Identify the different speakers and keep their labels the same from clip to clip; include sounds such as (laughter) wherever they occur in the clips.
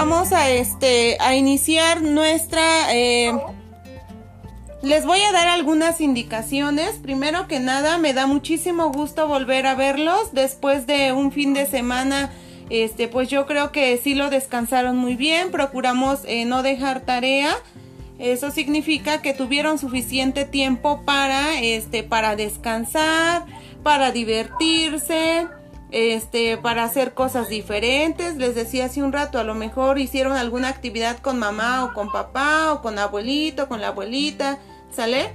Speaker 1: Vamos a este a iniciar nuestra eh, les voy a dar algunas indicaciones. Primero que nada, me da muchísimo gusto volver a verlos después de un fin de semana. Este, pues yo creo que sí lo descansaron muy bien. Procuramos eh, no dejar tarea. Eso significa que tuvieron suficiente tiempo para, este, para descansar, para divertirse, este, para hacer cosas diferentes. Les decía hace un rato, a lo mejor hicieron alguna actividad con mamá o con papá o con abuelito, con la abuelita ¿Sale?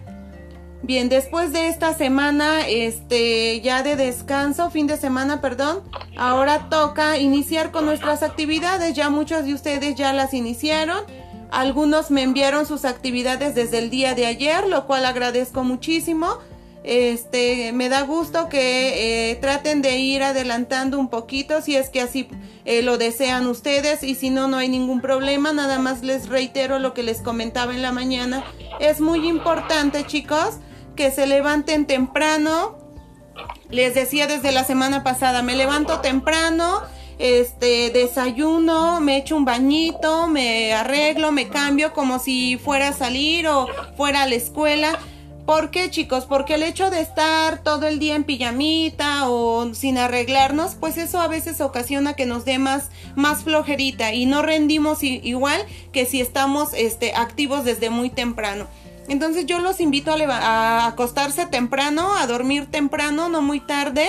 Speaker 1: Bien, después de esta semana, este, ya de descanso, fin de semana, perdón, ahora toca iniciar con nuestras actividades. Ya muchos de ustedes ya las iniciaron. Algunos me enviaron sus actividades desde el día de ayer, lo cual agradezco muchísimo. Este, me da gusto que eh, traten de ir adelantando un poquito si es que así eh, lo desean ustedes y si no, no hay ningún problema. Nada más les reitero lo que les comentaba en la mañana. Es muy importante, chicos, que se levanten temprano. Les decía desde la semana pasada, me levanto temprano, este, desayuno, me echo un bañito, me arreglo, me cambio como si fuera a salir o fuera a la escuela ¿Por qué chicos? Porque el hecho de estar todo el día en pijamita o sin arreglarnos, pues eso a veces ocasiona que nos dé más, más flojerita y no rendimos igual que si estamos este, activos desde muy temprano. Entonces yo los invito a, a acostarse temprano, a dormir temprano, no muy tarde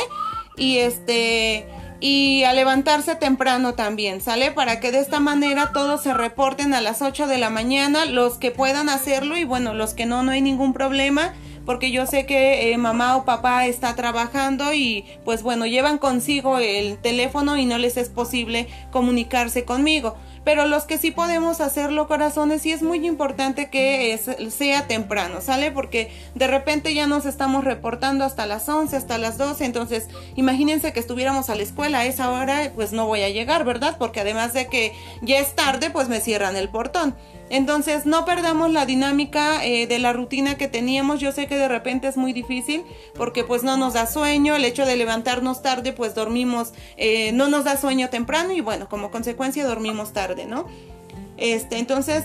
Speaker 1: y este y a levantarse temprano también, ¿sale? Para que de esta manera todos se reporten a las 8 de la mañana, los que puedan hacerlo y bueno, los que no, no hay ningún problema porque yo sé que eh, mamá o papá está trabajando y pues bueno, llevan consigo el teléfono y no les es posible comunicarse conmigo pero los que sí podemos hacerlo corazones sí es muy importante que sea temprano, ¿sale? Porque de repente ya nos estamos reportando hasta las 11, hasta las 12, entonces imagínense que estuviéramos a la escuela a esa hora, pues no voy a llegar, ¿verdad? Porque además de que ya es tarde, pues me cierran el portón. Entonces no perdamos la dinámica eh, de la rutina que teníamos. Yo sé que de repente es muy difícil porque pues no nos da sueño. El hecho de levantarnos tarde pues dormimos, eh, no nos da sueño temprano y bueno, como consecuencia dormimos tarde, ¿no? Este, entonces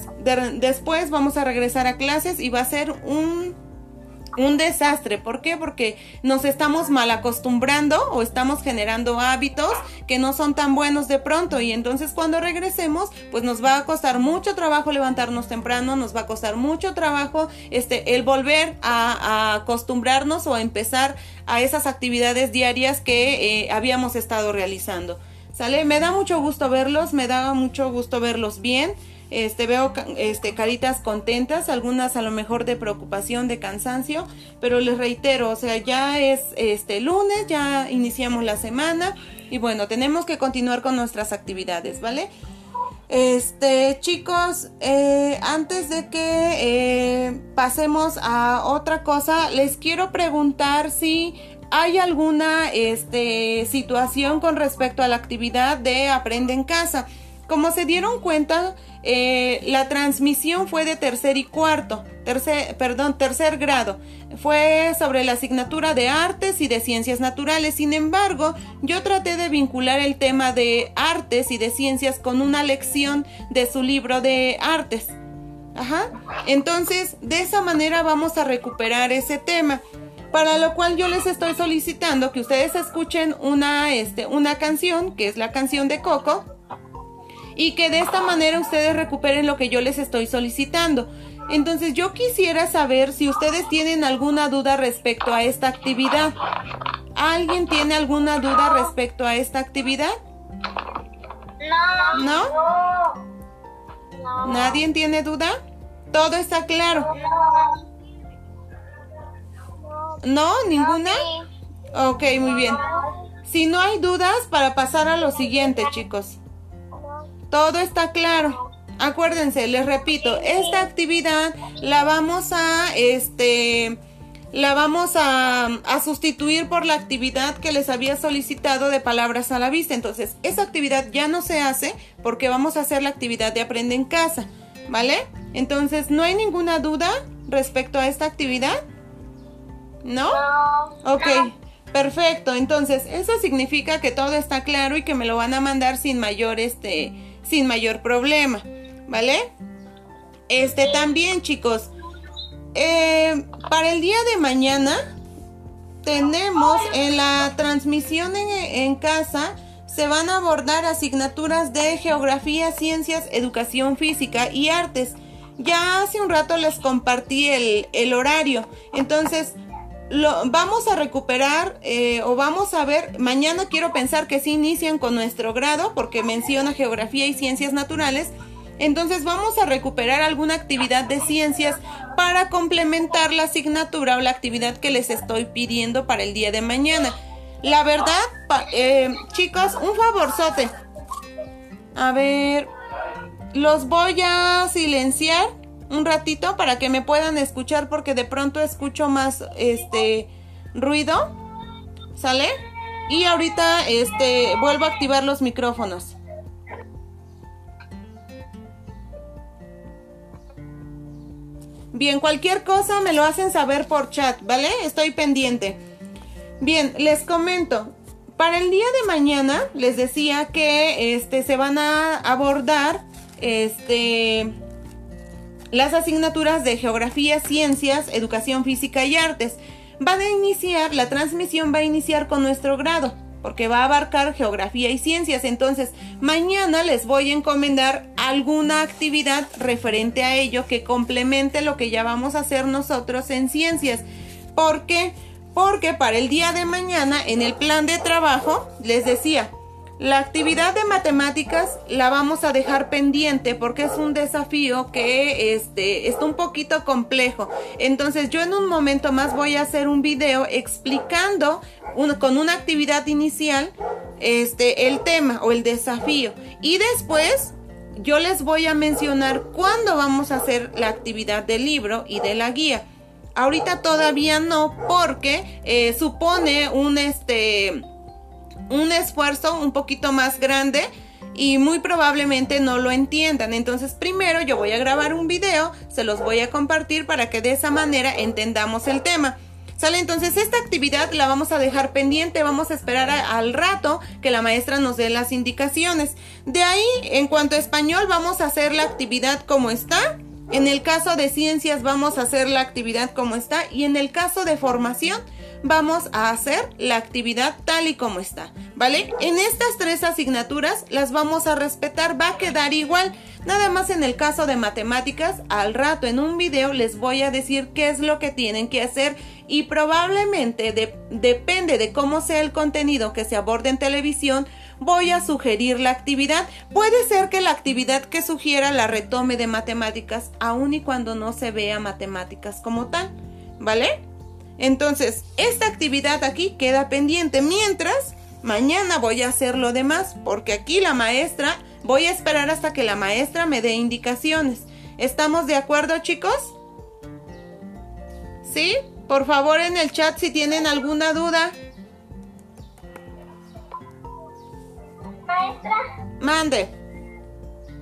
Speaker 1: después vamos a regresar a clases y va a ser un un desastre. ¿Por qué? Porque nos estamos mal acostumbrando o estamos generando hábitos que no son tan buenos de pronto y entonces cuando regresemos pues nos va a costar mucho trabajo levantarnos temprano, nos va a costar mucho trabajo este el volver a, acostumbrarnos o a empezar a esas actividades diarias que eh, habíamos estado realizando. ¿Sale? Me da mucho gusto verlos, me da mucho gusto verlos bien. Este, veo este, caritas contentas, algunas a lo mejor de preocupación, de cansancio, pero les reitero, o sea, ya es este lunes, ya iniciamos la semana y bueno, tenemos que continuar con nuestras actividades, ¿vale? Este, chicos, eh, antes de que eh, pasemos a otra cosa, les quiero preguntar si hay alguna este, situación con respecto a la actividad de Aprende en Casa. Como se dieron cuenta, eh, la transmisión fue de tercer y cuarto, perdón, tercer grado. Fue sobre la asignatura de artes y de ciencias naturales. Sin embargo, yo traté de vincular el tema de artes y de ciencias con una lección de su libro de artes. Ajá. Entonces, de esa manera vamos a recuperar ese tema. Para lo cual yo les estoy solicitando que ustedes escuchen una, este, una canción, que es la canción de Coco y que de esta manera ustedes recuperen lo que yo les estoy solicitando. Entonces yo quisiera saber si ustedes tienen alguna duda respecto a esta actividad. ¿Alguien tiene alguna duda respecto a esta actividad?
Speaker 2: No.
Speaker 1: ¿No? ¿Nadie tiene duda? ¿Todo está claro? ¿No? ¿Ninguna? Ok, muy bien. Si no hay dudas, para pasar a lo siguiente, chicos. Todo está claro. Acuérdense, les repito, esta actividad la vamos a, este, la vamos a, a, sustituir por la actividad que les había solicitado de palabras a la vista. Entonces, esa actividad ya no se hace porque vamos a hacer la actividad de aprende en casa, ¿vale? Entonces, ¿no hay ninguna duda respecto a esta actividad? ¿No? Ok. Perfecto, entonces eso significa que todo está claro y que me lo van a mandar sin mayor este sin mayor problema, ¿vale? Este también, chicos, eh, para el día de mañana tenemos en la transmisión en, en casa se van a abordar asignaturas de geografía, ciencias, educación física y artes. Ya hace un rato les compartí el, horario. Entonces, lo, vamos a recuperar eh, o vamos a ver, mañana quiero pensar que sí inician con nuestro grado porque menciona geografía y ciencias naturales. Entonces vamos a recuperar alguna actividad de ciencias para complementar la asignatura o la actividad que les estoy pidiendo para el día de mañana. La verdad, eh, chicos, un favorzote. A ver, los voy a silenciar un ratito para que me puedan escuchar porque de pronto escucho más este ruido. ¿Sale? Y ahorita este vuelvo a activar los micrófonos. Bien, cualquier cosa me lo hacen saber por chat, ¿vale? Estoy pendiente. Bien, les comento. Para el día de mañana les decía que este se van a abordar este las asignaturas de geografía, ciencias, educación física y artes. Van a iniciar, la transmisión va a iniciar con nuestro grado, porque va a abarcar geografía y ciencias. Entonces, mañana les voy a encomendar alguna actividad referente a ello que complemente lo que ya vamos a hacer nosotros en ciencias. ¿Por qué? Porque para el día de mañana, en el plan de trabajo, les decía, la actividad de matemáticas la vamos a dejar pendiente porque es un desafío que este, está un poquito complejo. Entonces yo en un momento más voy a hacer un video explicando con una actividad inicial este, el tema o el desafío. Y después yo les voy a mencionar cuándo vamos a hacer la actividad del libro y de la guía. Ahorita todavía no porque eh, supone un este un esfuerzo un poquito más grande y muy probablemente no lo entiendan. Entonces primero yo voy a grabar un video, se los voy a compartir para que de esa manera entendamos el tema. ¿Sale? Entonces esta actividad la vamos a dejar pendiente, vamos a esperar al rato que la maestra nos dé las indicaciones. De ahí, en cuanto a español, vamos a hacer la actividad como está. En el caso de ciencias vamos a hacer la actividad como está y en el caso de formación vamos a hacer la actividad tal y como está, ¿vale? En estas tres asignaturas las vamos a respetar, va a quedar igual. Nada más en el caso de matemáticas, al rato en un video les voy a decir qué es lo que tienen que hacer y probablemente depende de cómo sea el contenido que se aborde en televisión, voy a sugerir la actividad. Puede ser que la actividad que sugiera la retome de matemáticas, aun y cuando no se vea matemáticas como tal, ¿vale? Entonces, esta actividad aquí queda pendiente mientras mañana voy a hacer lo demás porque aquí la maestra, voy a esperar hasta que la maestra me dé indicaciones. ¿Estamos de acuerdo chicos? ¿Sí? Por favor en el chat si tienen alguna duda.
Speaker 2: Maestra.
Speaker 1: Mande.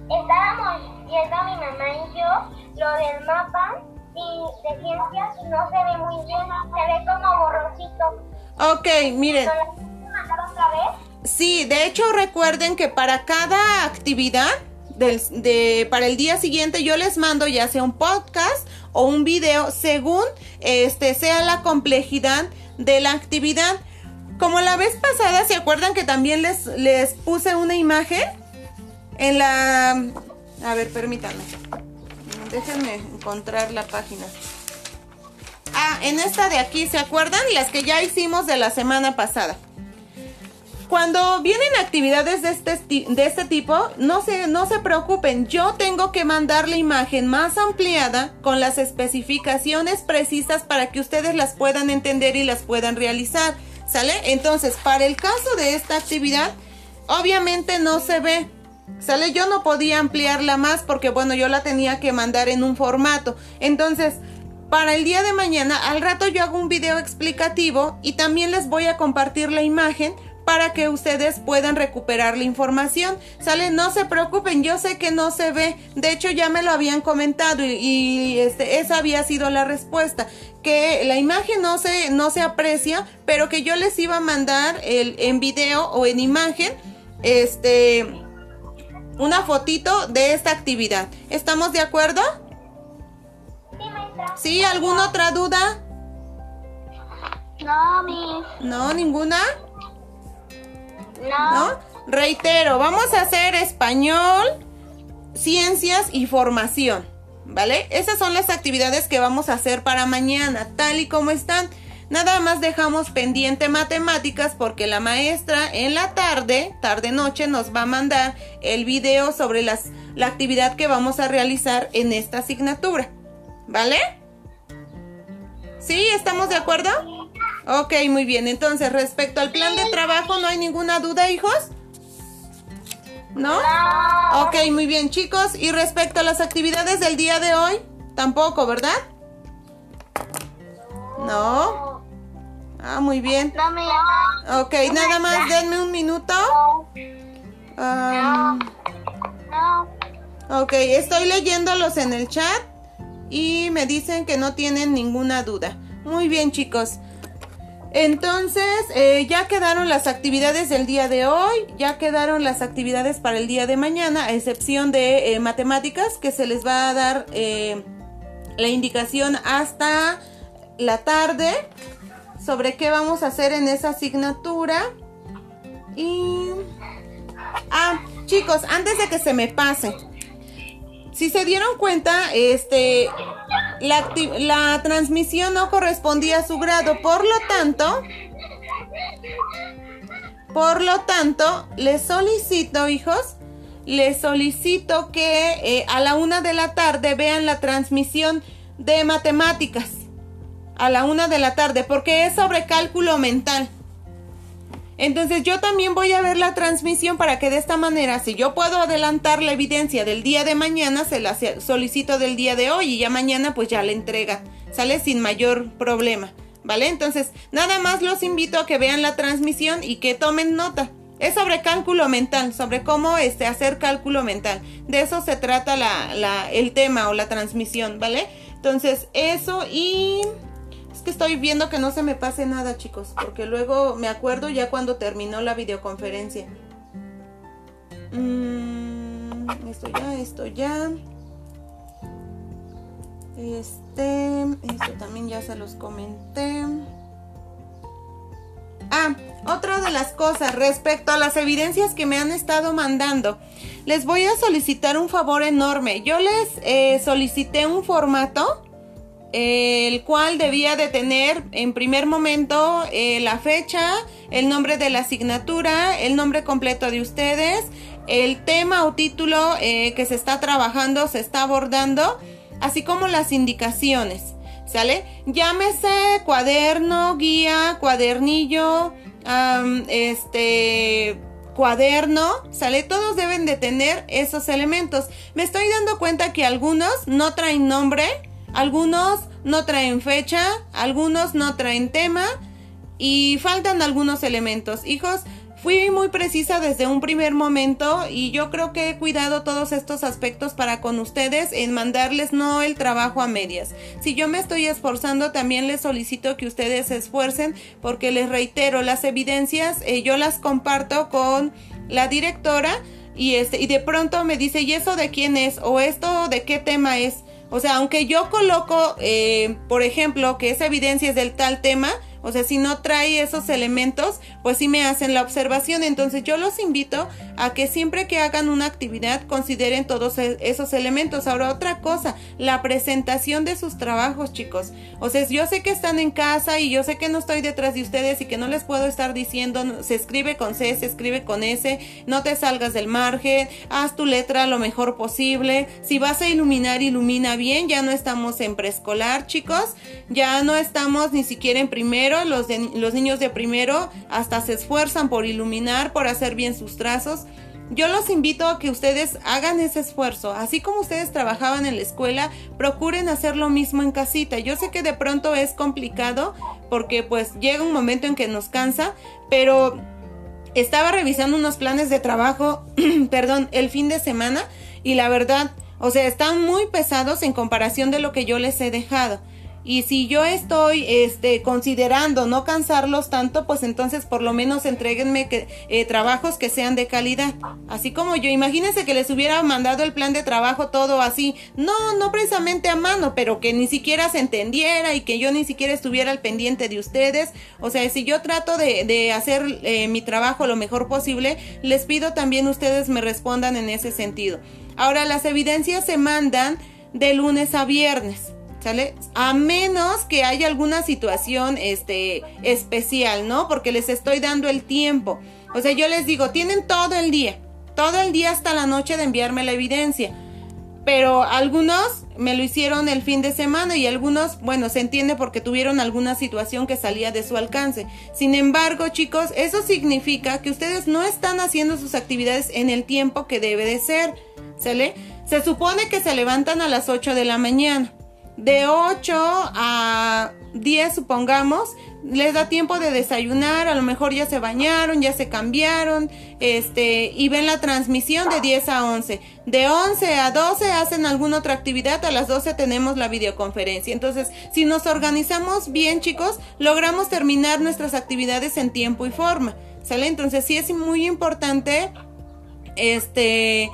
Speaker 2: Estábamos viendo mi mamá y yo lo del mapa y de ciencias no se ve muy bien, se ve como borrosito.
Speaker 1: Ok, miren.
Speaker 2: otra vez?
Speaker 1: Sí, de hecho recuerden que para cada actividad del, de, para el día siguiente yo les mando ya sea un podcast o un video según este sea la complejidad de la actividad. Como la vez pasada, ¿se acuerdan que también les, les puse una imagen? En la... A ver, permítanme. Déjenme encontrar la página. Ah, en esta de aquí, ¿se acuerdan? Las que ya hicimos de la semana pasada. Cuando vienen actividades de este, de este tipo, no se, no se preocupen, yo tengo que mandar la imagen más ampliada con las especificaciones precisas para que ustedes las puedan entender y las puedan realizar, ¿sale? Entonces, para el caso de esta actividad, obviamente no se ve, ¿Sale? Yo no podía ampliarla más porque, bueno, yo la tenía que mandar en un formato. Entonces, para el día de mañana, al rato yo hago un video explicativo y también les voy a compartir la imagen para que ustedes puedan recuperar la información. ¿Sale? No se preocupen, yo sé que no se ve. De hecho, ya me lo habían comentado y, este, esa había sido la respuesta. Que la imagen no se, no se aprecia, pero que yo les iba a mandar el, en video o en imagen. Este una fotito de esta actividad. ¿Estamos de acuerdo?
Speaker 2: Sí, maestra.
Speaker 1: ¿Sí? ¿Alguna otra duda?
Speaker 2: No, Miss.
Speaker 1: ¿No? ¿Ninguna?
Speaker 2: No.
Speaker 1: ¿No? Reitero, vamos a hacer español, ciencias y formación, ¿vale? Esas son las actividades que vamos a hacer para mañana, tal y como están. Nada más dejamos pendiente matemáticas porque la maestra en la tarde, tarde-noche, nos va a mandar el video sobre las, la actividad que vamos a realizar en esta asignatura, ¿vale? ¿Sí? ¿Estamos de acuerdo? Ok, muy bien. Entonces, respecto al plan de trabajo, ¿no hay ninguna duda, hijos? ¿No?
Speaker 2: No.
Speaker 1: Ok, muy bien, chicos. Y respecto a las actividades del día de hoy, tampoco, ¿verdad? No. Ah, muy bien. Ok, nada más denme un minuto.
Speaker 2: No.
Speaker 1: ok, estoy leyéndolos en el chat y me dicen que no tienen ninguna duda. Muy bien, chicos. Entonces, eh, ya quedaron las actividades del día de hoy, ya quedaron las actividades para el día de mañana, a excepción de eh, matemáticas, que se les va a dar eh, la indicación hasta la tarde sobre qué vamos a hacer en esa asignatura. Y... Ah, chicos, antes de que se me pase, si se dieron cuenta, este, la, la transmisión no correspondía a su grado, por lo tanto, por lo tanto, les solicito, hijos, les solicito que eh, a la una de la tarde vean la transmisión de matemáticas. A la una de la tarde, porque es sobre cálculo mental. Entonces yo también voy a ver la transmisión para que de esta manera, si yo puedo adelantar la evidencia del día de mañana, se la solicito del día de hoy y ya mañana pues ya la entrega. Sale sin mayor problema. ¿Vale? Entonces, nada más los invito a que vean la transmisión y que tomen nota. Es sobre cálculo mental, sobre cómo este, hacer cálculo mental. De eso se trata la- el tema o la transmisión, ¿vale? Entonces, eso y... Es que estoy viendo que no se me pase nada, chicos, porque luego me acuerdo ya cuando terminó la videoconferencia. Mm, esto ya, esto ya. Este, esto también ya se los comenté. Ah, otra de las cosas respecto a las evidencias que me han estado mandando. Les voy a solicitar un favor enorme. Yo les eh, solicité un formato el cual debía de tener en primer momento eh, la fecha, el nombre de la asignatura, el nombre completo de ustedes, el tema o título eh, que se está trabajando, se está abordando, así como las indicaciones. ¿Sale? Llámese cuaderno, guía, cuadernillo, este cuaderno, ¿sale? Todos deben de tener esos elementos. Me estoy dando cuenta que algunos no traen nombre, algunos no traen fecha, algunos no traen tema y faltan algunos elementos. Hijos, fui muy precisa desde un primer momento y yo creo que he cuidado todos estos aspectos para con ustedes en mandarles no el trabajo a medias. Si yo me estoy esforzando, también les solicito que ustedes se esfuercen porque les reitero, las evidencias eh, yo las comparto con la directora y este y de pronto me dice, "¿Y eso de quién es?" o "¿Esto de qué tema es?" O sea, aunque yo coloco, eh, por ejemplo, que esa evidencia es del tal tema, o sea, si no trae esos elementos, pues sí me hacen la observación. Entonces yo los invito a que siempre que hagan una actividad consideren todos e- esos elementos. Ahora otra cosa, la presentación de sus trabajos, chicos. O sea, yo sé que están en casa y yo sé que no estoy detrás de ustedes y que no les puedo estar diciendo, se escribe con C, se escribe con S, no te salgas del margen, haz tu letra lo mejor posible. Si vas a iluminar, ilumina bien. Ya no estamos en preescolar, chicos. Ya no estamos ni siquiera en primero. Los, de- los niños de primero hasta se esfuerzan por iluminar, por hacer bien sus trazos. Yo los invito a que ustedes hagan ese esfuerzo. Así como ustedes trabajaban en la escuela, procuren hacer lo mismo en casita. Yo sé que de pronto es complicado porque pues llega un momento en que nos cansa, pero estaba revisando unos planes de trabajo, (clears throat) perdón, el fin de semana y la verdad, o sea, están muy pesados en comparación de lo que yo les he dejado. Y si yo estoy este, considerando no cansarlos tanto, pues entonces por lo menos entreguenme que, eh, trabajos que sean de calidad. Así como yo, imagínense que les hubiera mandado el plan de trabajo todo así. No, no precisamente a mano, pero que ni siquiera se entendiera y que yo ni siquiera estuviera al pendiente de ustedes. O sea, si yo trato de, hacer eh, mi trabajo lo mejor posible, les pido también ustedes me respondan en ese sentido. Ahora, las evidencias se mandan de lunes a viernes. ¿Sale? A menos que haya alguna situación este, especial, ¿no? Porque les estoy dando el tiempo. O sea, yo les digo, tienen todo el día, todo el día hasta la noche de enviarme la evidencia. Pero algunos me lo hicieron el fin de semana y algunos, bueno, se entiende porque tuvieron alguna situación que salía de su alcance. Sin embargo, chicos, eso significa que ustedes no están haciendo sus actividades en el tiempo que debe de ser. ¿Sale? Se supone que se levantan a las 8 de la mañana de 8 a 10 supongamos, les da tiempo de desayunar, a lo mejor ya se bañaron, ya se cambiaron, este, y ven la transmisión de 10 a 11. De 11 a 12 hacen alguna otra actividad, a las 12 tenemos la videoconferencia. Entonces, si nos organizamos bien, chicos, logramos terminar nuestras actividades en tiempo y forma. ¿Sale? Entonces, sí es muy importante este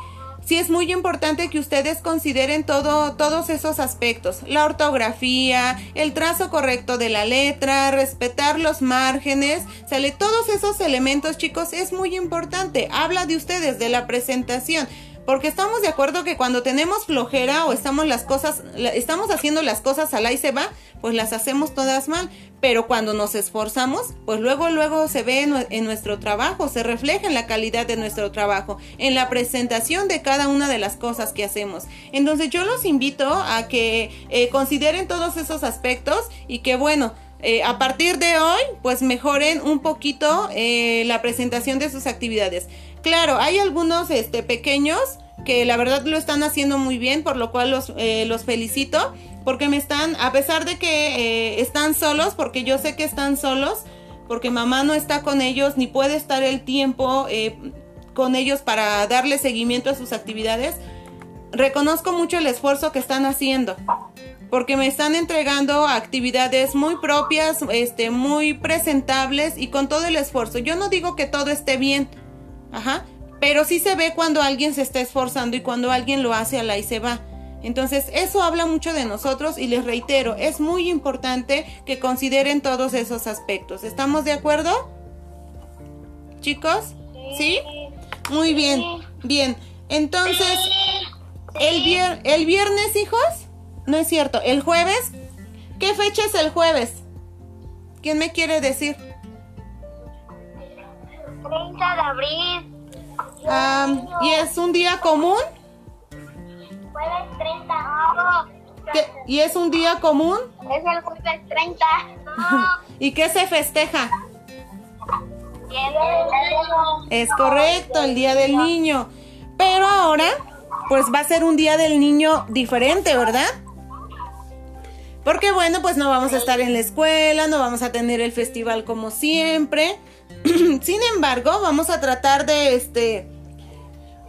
Speaker 1: sí es muy importante que ustedes consideren todo, todos esos aspectos, la ortografía, el trazo correcto de la letra, respetar los márgenes, sale todos esos elementos chicos, es muy importante, habla de ustedes, de la presentación. Porque estamos de acuerdo que cuando tenemos flojera o estamos las cosas, estamos haciendo las cosas al y se va, pues las hacemos todas mal. Pero cuando nos esforzamos, pues luego, luego se ve en, nuestro trabajo, se refleja en la calidad de nuestro trabajo, en la presentación de cada una de las cosas que hacemos. Entonces yo los invito a que eh, consideren todos esos aspectos y que bueno, eh, a partir de hoy, pues mejoren un poquito eh, la presentación de sus actividades. Claro, hay algunos este, pequeños que la verdad lo están haciendo muy bien, por lo cual los, eh, los felicito, porque me están, a pesar de que están solos, porque yo sé que están solos, porque mamá no está con ellos, ni puede estar el tiempo con ellos para darle seguimiento a sus actividades, reconozco mucho el esfuerzo que están haciendo porque me están entregando actividades muy propias, este, muy presentables y con todo el esfuerzo. Yo no digo que todo esté bien, ajá, pero sí se ve cuando alguien se está esforzando y cuando alguien lo hace a la y se va. Entonces, eso habla mucho de nosotros y les reitero, es muy importante que consideren todos esos aspectos. ¿Estamos de acuerdo? Chicos? ¿Sí? Muy bien, bien. Entonces, el, el viernes, hijos, no es cierto. ¿El jueves? ¿Qué fecha es el jueves? ¿Quién me quiere decir?
Speaker 2: 30 de abril.
Speaker 1: ¿Y es un día común?
Speaker 2: Jueves 30.
Speaker 1: ¿Y es un día común?
Speaker 2: Es el jueves 30. (laughs)
Speaker 1: ¿Y qué se festeja? Es correcto, el Día del Niño. Pero ahora, pues va a ser un Día del Niño diferente, ¿verdad? Porque bueno, pues no vamos a estar en la escuela, no vamos a tener el festival como siempre. (clears throat) Sin embargo, vamos a tratar de este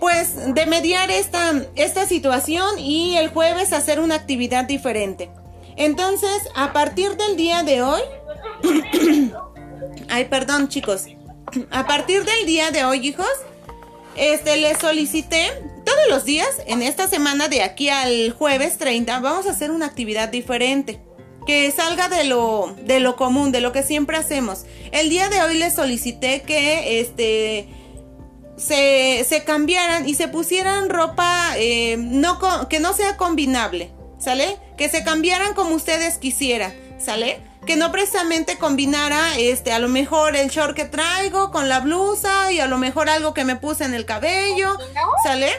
Speaker 1: pues de mediar esta, esta situación y el jueves hacer una actividad diferente. Entonces, a partir del día de hoy, (clears throat) ay, perdón chicos, (clears throat) a partir del día de hoy, hijos, este, les solicité todos los días, en esta semana de aquí al jueves 30, vamos a hacer una actividad diferente. Que salga de lo, de lo común, de lo que siempre hacemos. El día de hoy les solicité que este, se, se cambiaran y se pusieran ropa eh, no, que no sea combinable. ¿Sale? Que se cambiaran como ustedes quisieran. ¿Sale? que no precisamente combinara este a lo mejor el short que traigo con la blusa y a lo mejor algo que me puse en el cabello, ¿sale?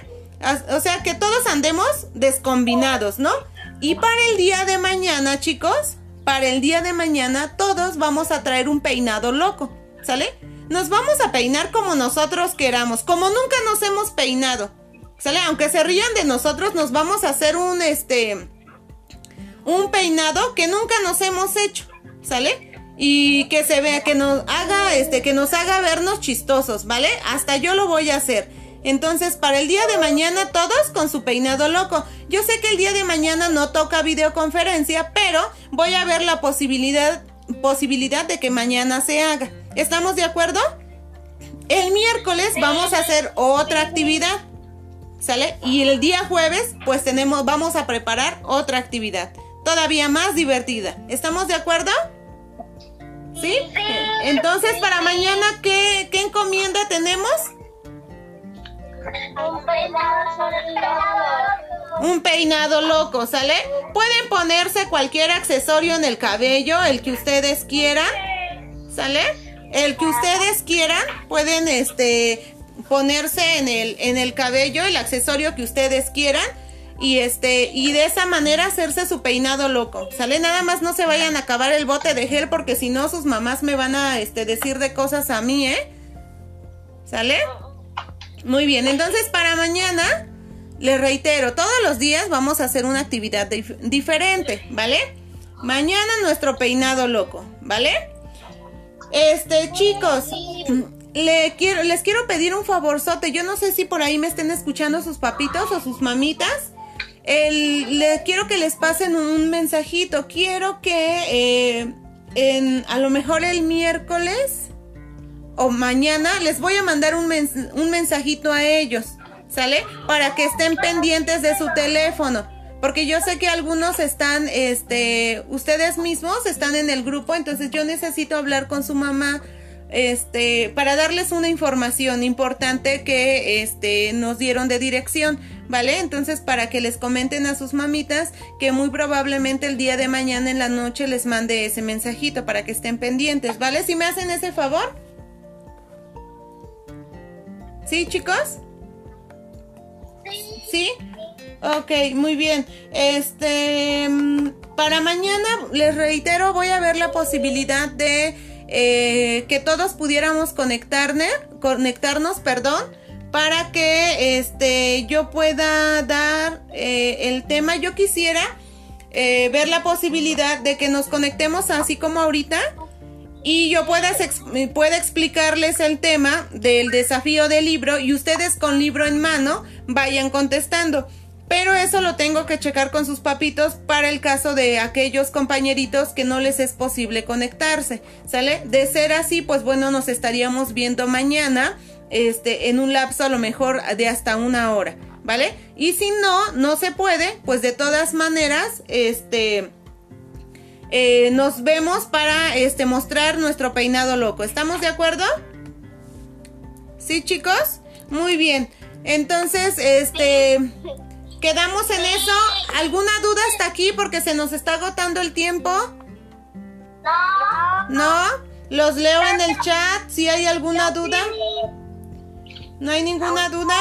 Speaker 1: O sea, que todos andemos descombinados, ¿no? Y para el día de mañana, chicos, para el día de mañana todos vamos a traer un peinado loco, ¿sale? Nos vamos a peinar como nosotros queramos, como nunca nos hemos peinado. ¿Sale? Aunque se rían de nosotros, nos vamos a hacer un este un peinado que nunca nos hemos hecho. ¿sale? Y que se vea, que nos haga, este, que nos haga vernos chistosos, ¿vale? Hasta yo lo voy a hacer. Entonces, para el día de mañana, todos con su peinado loco. Yo sé que el día de mañana no toca videoconferencia, pero voy a ver la posibilidad, posibilidad de que mañana se haga. ¿Estamos de acuerdo? El miércoles vamos a hacer otra actividad. ¿Sale? Y el día jueves, pues tenemos, vamos a preparar otra actividad. Todavía más divertida. ¿Estamos de acuerdo? ¿Sí? Entonces, para mañana, ¿qué, qué encomienda tenemos?
Speaker 2: Un peinado loco.
Speaker 1: Un peinado loco, ¿sale? Pueden ponerse cualquier accesorio en el cabello, el que ustedes quieran, ¿sale? El que ustedes quieran, pueden este ponerse en el en el cabello el accesorio que ustedes quieran y este y de esa manera hacerse su peinado loco. ¿Sale? Nada más no se vayan a acabar el bote de gel porque si no sus mamás me van a este decir de cosas a mí, ¿eh? ¿Sale? Muy bien, entonces para mañana, les reitero, todos los días vamos a hacer una actividad dif- diferente, ¿vale? Mañana nuestro peinado loco, ¿vale? Este, chicos, le quiero, les quiero pedir un favorzote. Yo no sé si por ahí me estén escuchando sus papitos o sus mamitas. El, le quiero que les pasen un mensajito. Quiero que eh, en, a lo mejor el miércoles o mañana les voy a mandar un, un mensajito a ellos, ¿sale? Para que estén pendientes de su teléfono. Porque yo sé que algunos están, este, ustedes mismos están en el grupo, entonces yo necesito hablar con su mamá, este, para darles una información importante que, este, nos dieron de dirección, ¿vale? Entonces para que les comenten a sus mamitas que muy probablemente el día de mañana en la noche les mande ese mensajito para que estén pendientes, ¿vale? Si me hacen ese favor. ¿Sí, chicos? ¿Sí? Ok, muy bien. Este, mm, para mañana, les reitero, voy a ver la posibilidad de eh, que todos pudiéramos conectarne, conectarnos, perdón, para que este, yo pueda dar eh, el tema. Yo quisiera eh, ver la posibilidad de que nos conectemos así como ahorita y yo ex- pueda explicarles el tema del desafío del libro y ustedes con libro en mano vayan contestando. Pero eso lo tengo que checar con sus papitos para el caso de aquellos compañeritos que no les es posible conectarse, ¿sale? De ser así, pues bueno, nos estaríamos viendo mañana, este, en un lapso a lo mejor de hasta una hora, ¿vale? Y si no, no se puede, pues de todas maneras, este, eh, nos vemos para este mostrar nuestro peinado loco. ¿Estamos de acuerdo? ¿Sí, chicos? Muy bien. Entonces, este quedamos en eso. ¿Alguna duda hasta aquí porque se nos está agotando el tiempo?
Speaker 2: No.
Speaker 1: ¿No? Los leo en el chat si hay alguna duda. ¿No hay ninguna duda?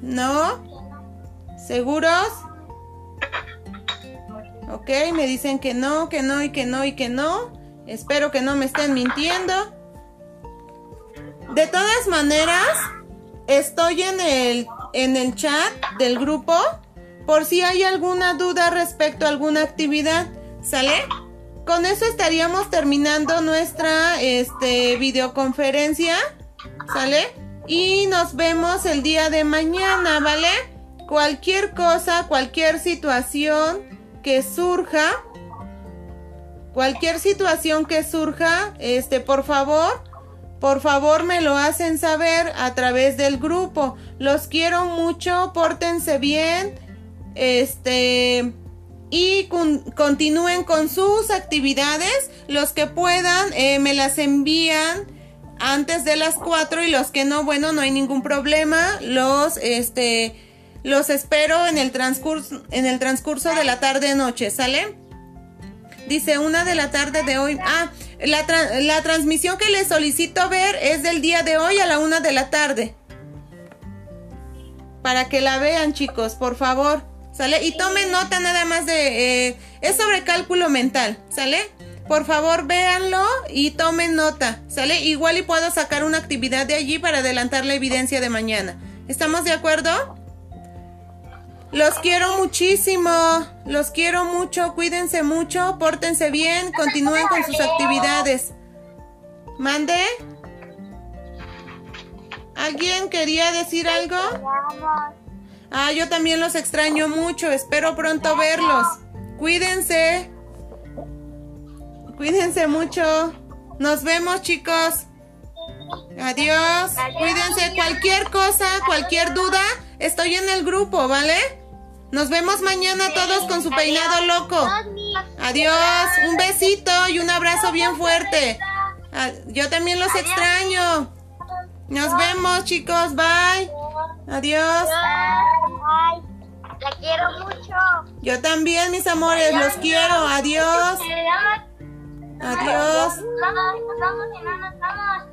Speaker 1: ¿No? ¿Seguros? Ok, me dicen que no, que no y que no y que no. Espero que no me estén mintiendo. De todas maneras, estoy en el, en el chat del grupo por si hay alguna duda respecto a alguna actividad. ¿Sale? Con eso estaríamos terminando nuestra este, videoconferencia. ¿Sale? Y nos vemos el día de mañana, ¿vale? Cualquier cosa, cualquier situación que surja, cualquier situación que surja, este, por favor, por favor me lo hacen saber a través del grupo. Los quiero mucho, pórtense bien, este, y con- continúen con sus actividades. Los que puedan, eh, me las envían antes de las 4 y los que no, bueno, no hay ningún problema. Los, este, los espero en el transcurso, en el transcurso de la tarde noche, ¿sale? Dice una de la tarde de hoy. Ah, la, la transmisión que les solicito ver es del día de hoy a la una de la tarde. Para que la vean, chicos, por favor. ¿Sale? Y tomen nota nada más de... eh, es sobre cálculo mental, ¿sale? Por favor, véanlo y tomen nota, ¿sale? Igual y puedo sacar una actividad de allí para adelantar la evidencia de mañana. ¿Estamos de acuerdo? Los quiero muchísimo, los quiero mucho, cuídense mucho, pórtense bien, continúen con sus actividades. Mande. ¿Alguien quería decir algo? Ah, yo también los extraño mucho. Espero pronto verlos. Cuídense. Cuídense mucho. Nos vemos, chicos. Adiós. Cuídense. Cualquier cosa, cualquier duda, estoy en el grupo, ¿vale? Nos vemos mañana todos con su peinado loco. Adiós. Un besito y un abrazo bien fuerte. Ah, Yo también los extraño. Nos vemos, chicos. Bye. Adiós.
Speaker 2: La quiero mucho.
Speaker 1: Yo también, mis amores. Los quiero. Adiós. Adiós.
Speaker 2: Vamos, vamos, vamos, vamos.